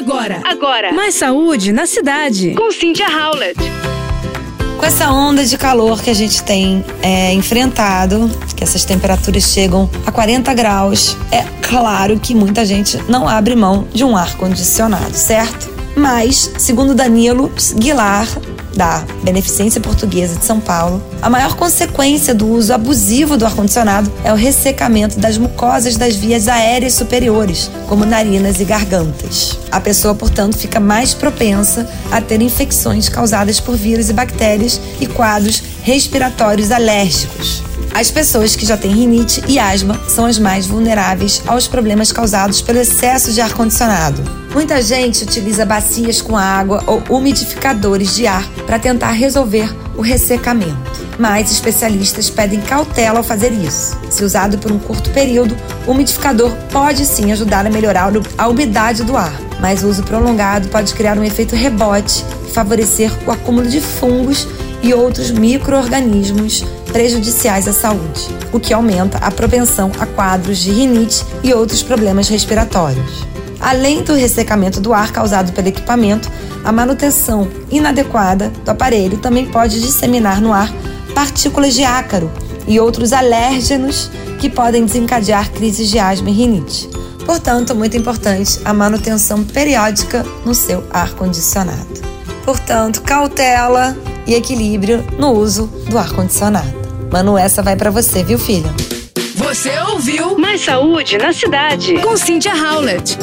Agora, agora. Mais saúde na cidade. Com Cynthia Howlett. Com essa onda de calor que a gente tem é, enfrentado, que essas temperaturas chegam a 40 graus, é claro que muita gente não abre mão de um ar condicionado, certo? Mas, segundo Danilo Guilar, da Beneficência Portuguesa de São Paulo, a maior consequência do uso abusivo do ar-condicionado é o ressecamento das mucosas das vias aéreas superiores, como narinas e gargantas. A pessoa, portanto, fica mais propensa a ter infecções causadas por vírus e bactérias e quadros respiratórios alérgicos. As pessoas que já têm rinite e asma são as mais vulneráveis aos problemas causados pelo excesso de ar-condicionado. Muita gente utiliza bacias com água ou umidificadores de ar para tentar resolver o ressecamento. Mas especialistas pedem cautela ao fazer isso. Se usado por um curto período, o umidificador pode sim ajudar a melhorar a umidade do ar, mas o uso prolongado pode criar um efeito rebote e favorecer o acúmulo de fungos e outros micro-organismos prejudiciais à saúde, o que aumenta a propensão a quadros de rinite e outros problemas respiratórios. Além do ressecamento do ar causado pelo equipamento, a manutenção inadequada do aparelho também pode disseminar no ar partículas de ácaro e outros alérgenos que podem desencadear crises de asma e rinite. Portanto, muito importante a manutenção periódica no seu ar condicionado. Portanto, cautela e equilíbrio no uso do ar-condicionado. Manu, essa vai para você, viu, filha? Você ouviu Mais Saúde na Cidade com Cynthia Howlett.